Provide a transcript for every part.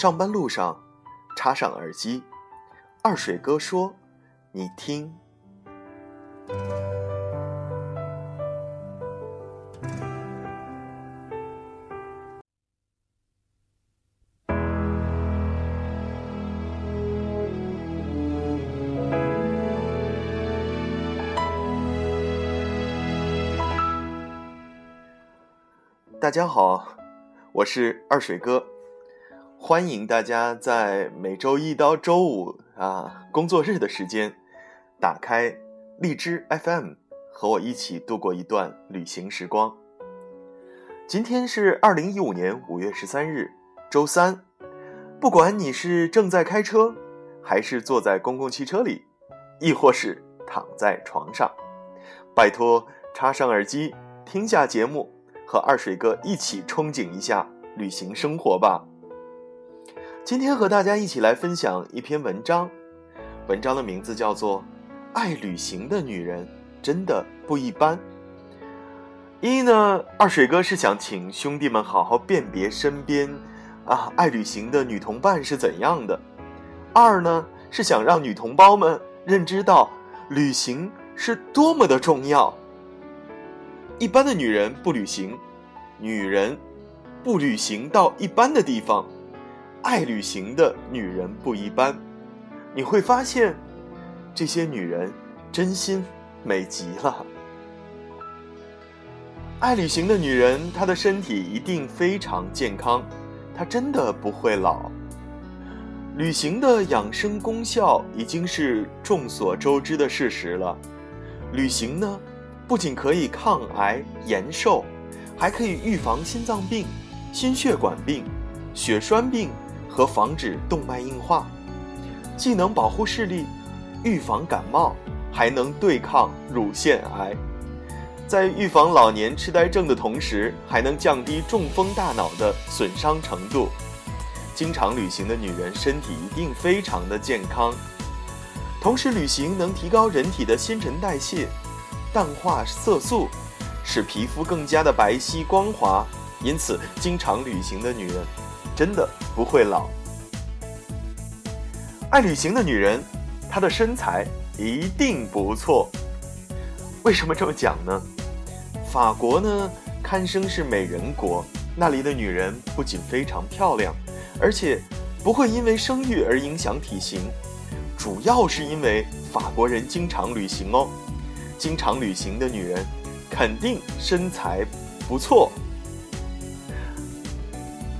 上班路上，插上耳机，二水哥说：“你听。”大家好，我是二水哥，欢迎大家在每周一到周五啊工作日的时间，打开荔枝 FM，和我一起度过一段旅行时光。今天是二零一五年五月十三日，周三。不管你是正在开车，还是坐在公共汽车里，亦或是躺在床上，拜托插上耳机听下节目。和二水哥一起憧憬一下旅行生活吧。今天和大家一起来分享一篇文章，文章的名字叫做《爱旅行的女人真的不一般》。一呢，二水哥是想请兄弟们好好辨别身边啊爱旅行的女同伴是怎样的；二呢，是想让女同胞们认知到旅行是多么的重要。一般的女人不旅行，女人不旅行到一般的地方，爱旅行的女人不一般。你会发现，这些女人真心美极了。爱旅行的女人，她的身体一定非常健康，她真的不会老。旅行的养生功效已经是众所周知的事实了。旅行呢？不仅可以抗癌延寿，还可以预防心脏病、心血管病、血栓病和防止动脉硬化，既能保护视力、预防感冒，还能对抗乳腺癌。在预防老年痴呆症的同时，还能降低中风大脑的损伤程度。经常旅行的女人身体一定非常的健康，同时旅行能提高人体的新陈代谢。淡化色素，使皮肤更加的白皙光滑，因此经常旅行的女人真的不会老。爱旅行的女人，她的身材一定不错。为什么这么讲呢？法国呢，堪称是美人国，那里的女人不仅非常漂亮，而且不会因为生育而影响体型，主要是因为法国人经常旅行哦。经常旅行的女人，肯定身材不错。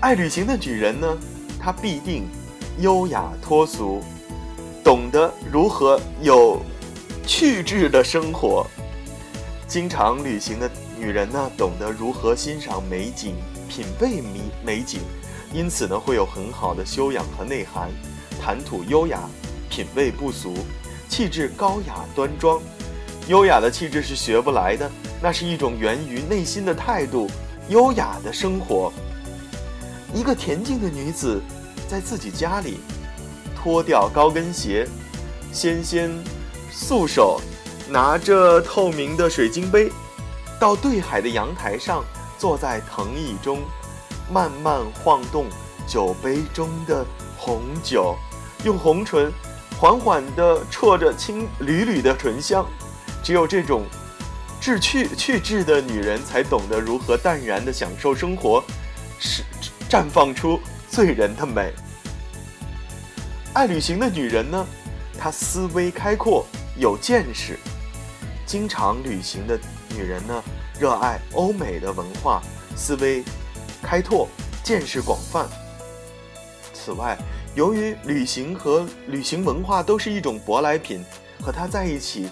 爱旅行的女人呢，她必定优雅脱俗，懂得如何有趣致的生活。经常旅行的女人呢，懂得如何欣赏美景、品味美美景，因此呢，会有很好的修养和内涵，谈吐优雅，品味不俗，气质高雅端庄。优雅的气质是学不来的，那是一种源于内心的态度。优雅的生活，一个恬静的女子，在自己家里，脱掉高跟鞋，纤纤素手，拿着透明的水晶杯，到对海的阳台上，坐在藤椅中，慢慢晃动酒杯中的红酒，用红唇缓缓地啜着青缕缕的醇香。只有这种志趣趣致的女人，才懂得如何淡然地享受生活，是绽放出醉人的美。爱旅行的女人呢，她思维开阔，有见识。经常旅行的女人呢，热爱欧美的文化，思维开拓，见识广泛。此外，由于旅行和旅行文化都是一种舶来品，和她在一起。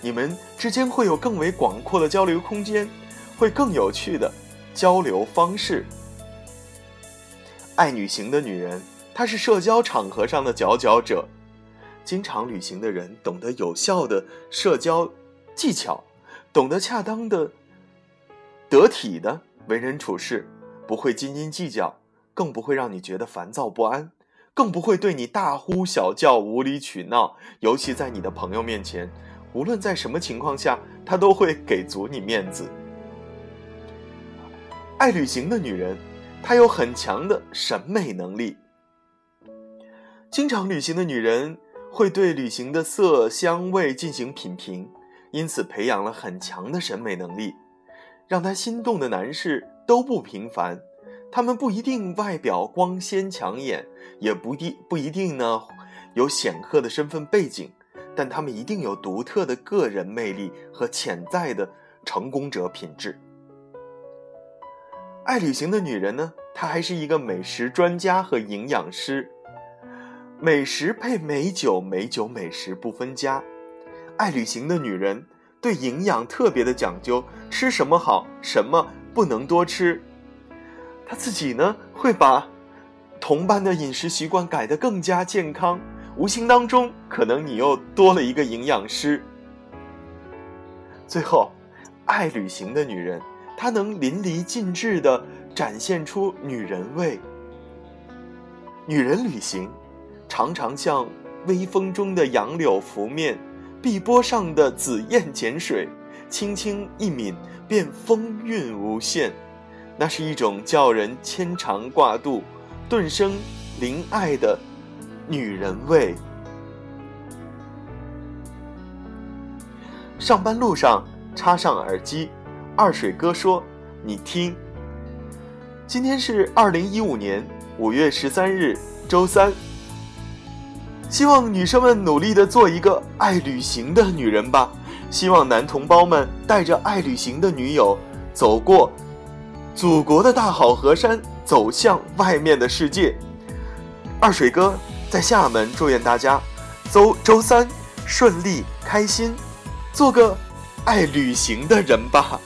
你们之间会有更为广阔的交流空间，会更有趣的交流方式。爱旅行的女人，她是社交场合上的佼佼者。经常旅行的人懂得有效的社交技巧，懂得恰当的、得体的为人处事，不会斤斤计较，更不会让你觉得烦躁不安，更不会对你大呼小叫、无理取闹，尤其在你的朋友面前。无论在什么情况下，她都会给足你面子。爱旅行的女人，她有很强的审美能力。经常旅行的女人会对旅行的色香味进行品评，因此培养了很强的审美能力。让她心动的男士都不平凡，他们不一定外表光鲜抢眼，也不定不一定呢有显赫的身份背景，但他们一定有独特的个人魅力和潜在的成功者品质。爱旅行的女人呢，她还是一个美食专家和营养师。美食配美酒，美酒美食不分家。爱旅行的女人对营养特别的讲究，吃什么好，什么不能多吃。她自己呢，会把同伴的饮食习惯改得更加健康，无形当中，可能你又多了一个营养师。最后，爱旅行的女人，她能淋漓尽致地展现出女人味。女人旅行。常常像微风中的杨柳拂面，碧波上的紫燕剪水，轻轻一抿便风韵无限。那是一种叫人牵肠挂肚、顿生怜爱的女人味。上班路上插上耳机，二水哥说：“你听，今天是二零一五年五月十三日，周三。”希望女生们努力的做一个爱旅行的女人吧。希望男同胞们带着爱旅行的女友，走过祖国的大好河山，走向外面的世界。二水哥在厦门祝愿大家周周三顺利开心，做个爱旅行的人吧。